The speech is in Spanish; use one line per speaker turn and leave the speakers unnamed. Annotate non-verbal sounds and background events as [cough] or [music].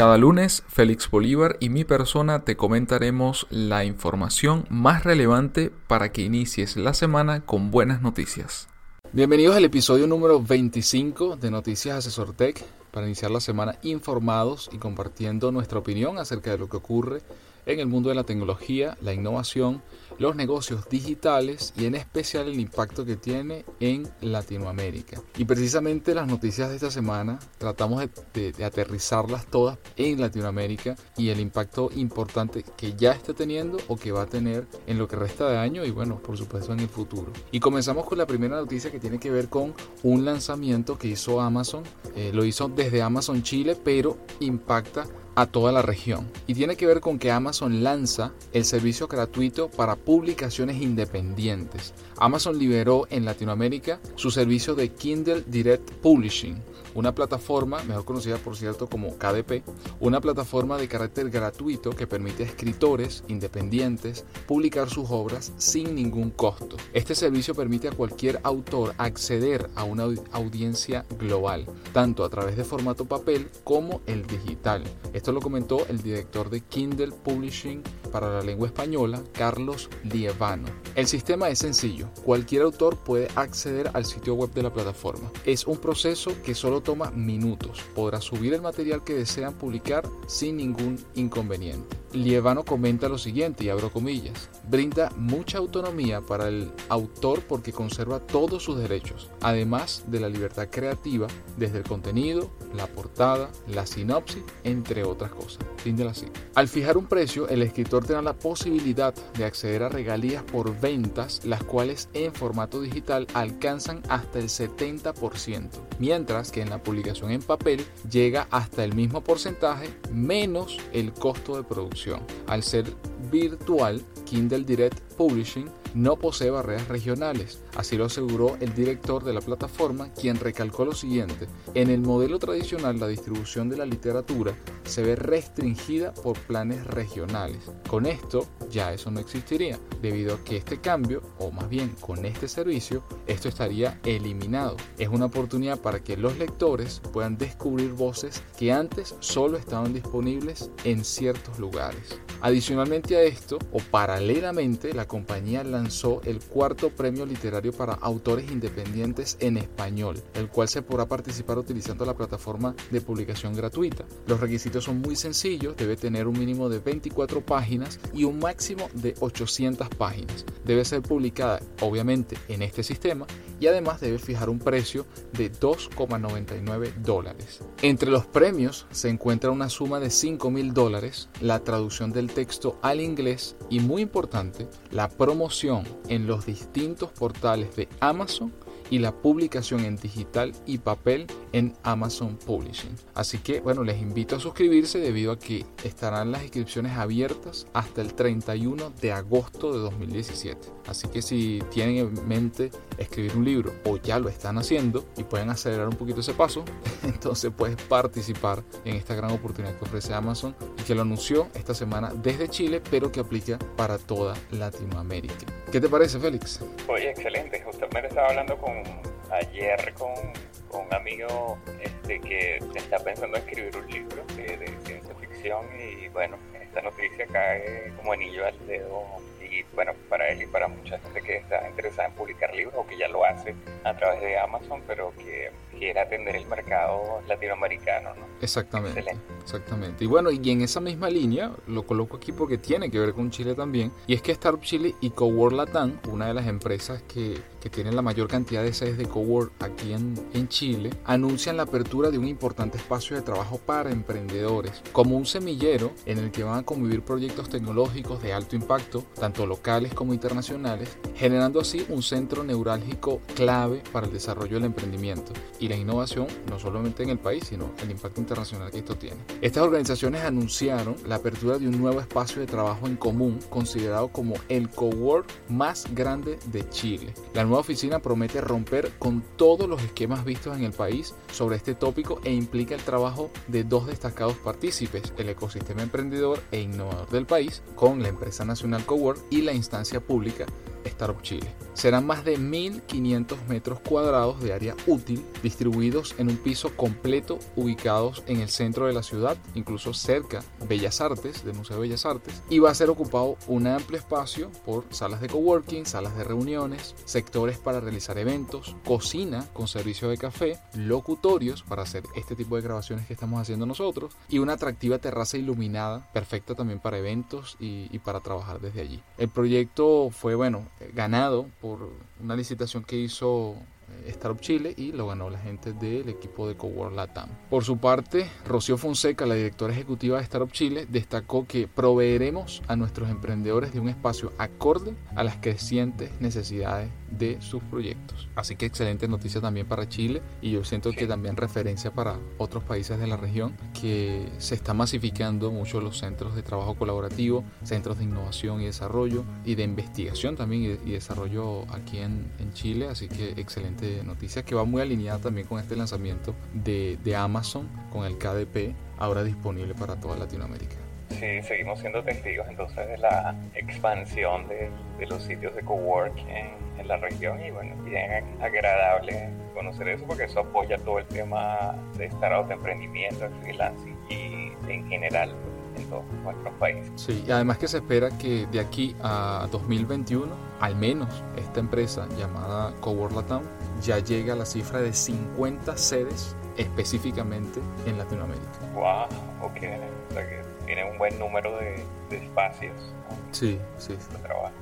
Cada lunes, Félix Bolívar y mi persona te comentaremos la información más relevante para que inicies la semana con buenas noticias. Bienvenidos al episodio número 25 de Noticias Asesor Tech para iniciar la semana informados y compartiendo nuestra opinión acerca de lo que ocurre en el mundo de la tecnología, la innovación, los negocios digitales y en especial el impacto que tiene en Latinoamérica. Y precisamente las noticias de esta semana tratamos de, aterrizarlas todas en Latinoamérica y el impacto importante que ya está teniendo o que va a tener en lo que resta de año y bueno, por supuesto en el futuro. Y comenzamos con la primera noticia que tiene que ver con un lanzamiento que hizo Amazon. Eh, lo hizo desde Amazon Chile, pero impacta a toda la región. Y tiene que ver con que Amazon lanza el servicio gratuito para publicaciones independientes. Amazon liberó en Latinoamérica su servicio de Kindle Direct Publishing, una plataforma, mejor conocida por cierto como KDP, una plataforma de carácter gratuito que permite a escritores independientes publicar sus obras sin ningún costo. Este servicio permite a cualquier autor acceder a una audiencia global, tanto a través de formato papel como el digital. Lo comentó el director de Kindle Publishing para la lengua española, Carlos Lievano. El sistema es sencillo. Cualquier autor puede acceder al sitio web de la plataforma. Es un proceso que solo toma minutos. Podrá subir el material que desean publicar sin ningún inconveniente. Lievano comenta lo siguiente, y abro comillas, brinda mucha autonomía para el autor porque conserva todos sus derechos, además de la libertad creativa desde el contenido, la portada, la sinopsis, entre otras cosas. Fin de la cita. Al fijar un precio, el escritor tendrá la posibilidad de acceder a regalías por ventas, las cuales en formato digital alcanzan hasta el 70%, mientras que en la publicación en papel llega hasta el mismo porcentaje menos el costo de producción. Al ser virtual, Kindle Direct Publishing no posee barreras regionales. Así lo aseguró el director de la plataforma, quien recalcó lo siguiente. En el modelo tradicional, la distribución de la literatura se ve restringida por planes regionales. Con esto, ya eso no existiría, debido a que este cambio, o más bien con este servicio, esto estaría eliminado. Es una oportunidad para que los lectores puedan descubrir voces que antes solo estaban disponibles en ciertos lugares. Adicionalmente a esto, o paralelamente, la compañía lanzó el cuarto premio literario para autores independientes en español, el cual se podrá participar utilizando la plataforma de publicación gratuita. Los requisitos son muy sencillos, debe tener un mínimo de 24 páginas y un máximo de 800 páginas. Debe ser publicada obviamente en este sistema y además debe fijar un precio de 2,99 dólares. Entre los premios se encuentra una suma de 5 mil dólares, la traducción del texto al inglés y muy importante, la promoción en los distintos portales de Amazon y la publicación en digital y papel en Amazon Publishing. Así que bueno, les invito a suscribirse debido a que estarán las inscripciones abiertas hasta el 31 de agosto de 2017. Así que si tienen en mente escribir un libro o ya lo están haciendo y pueden acelerar un poquito ese paso, [laughs] entonces puedes participar en esta gran oportunidad que ofrece Amazon y que lo anunció esta semana desde Chile, pero que aplica para toda Latinoamérica. ¿Qué te parece, Félix?
Oye, excelente. Justamente estaba hablando con ayer con, un amigo este, que está pensando en escribir un libro de, de ciencia ficción y bueno, esta noticia cae como anillo al dedo y bueno, para él y para mucha gente que está interesada en publicar libros o que ya lo hace a través de Amazon, pero que quiere atender el mercado latinoamericano, ¿no?
Exactamente. Exactamente. Y bueno, y en esa misma línea, lo coloco aquí porque tiene que ver con Chile también, y es que Startup Chile y Cowork Latam, una de las empresas que, que tienen la mayor cantidad de sedes de Cowork aquí en, en Chile, anuncian la apertura de un importante espacio de trabajo para emprendedores, como un semillero en el que van a convivir proyectos tecnológicos de alto impacto, tanto locales como internacionales, generando así un centro neurálgico clave para el desarrollo del emprendimiento. Y la innovación, no solamente en el país, sino el impacto internacional que esto tiene. Estas organizaciones anunciaron la apertura de un nuevo espacio de trabajo en común considerado como el cowork más grande de Chile. La nueva oficina promete romper con todos los esquemas vistos en el país sobre este tópico e implica el trabajo de dos destacados partícipes, el ecosistema emprendedor e innovador del país, con la empresa nacional Cowork y la instancia pública Startup Chile. Serán más de 1.500 metros cuadrados de área útil distribuidos en un piso completo ubicados en el centro de la ciudad, incluso cerca Bellas Artes, del Museo de Bellas Artes, y va a ser ocupado un amplio espacio por salas de coworking, salas de reuniones, sectores para realizar eventos, cocina con servicio de café, locutorios para hacer este tipo de grabaciones que estamos haciendo nosotros y una atractiva terraza iluminada, perfecta también para eventos y, y para trabajar desde allí. El proyecto fue, bueno, ganado por una licitación que hizo eh, Startup Chile y lo ganó la gente del equipo de Cowork Latam. Por su parte, Rocío Fonseca, la directora ejecutiva de Startup Chile, destacó que proveeremos a nuestros emprendedores de un espacio acorde a las crecientes necesidades de sus proyectos. Así que excelente noticia también para Chile y yo siento que también referencia para otros países de la región que se está masificando mucho los centros de trabajo colaborativo, centros de innovación y desarrollo y de investigación también y, desarrollo aquí en, en, Chile. Así que excelente noticia que va muy alineada también con este lanzamiento de, de Amazon con el KDP ahora disponible para toda Latinoamérica.
Sí, seguimos siendo testigos entonces de la expansión de, de los sitios de cowork en, en, la región y bueno, bien agradable conocer eso porque eso apoya todo el tema de startups, de emprendimiento, de freelancing y en general en todos nuestros países.
Sí, y además que se espera que de aquí a 2021, al menos esta empresa llamada Cowork Latam ya llegue a la cifra de 50 sedes específicamente en Latinoamérica.
Wow, ok. O sea que tiene un buen número de, de espacios. ¿no?
Sí, sí.
De trabajo.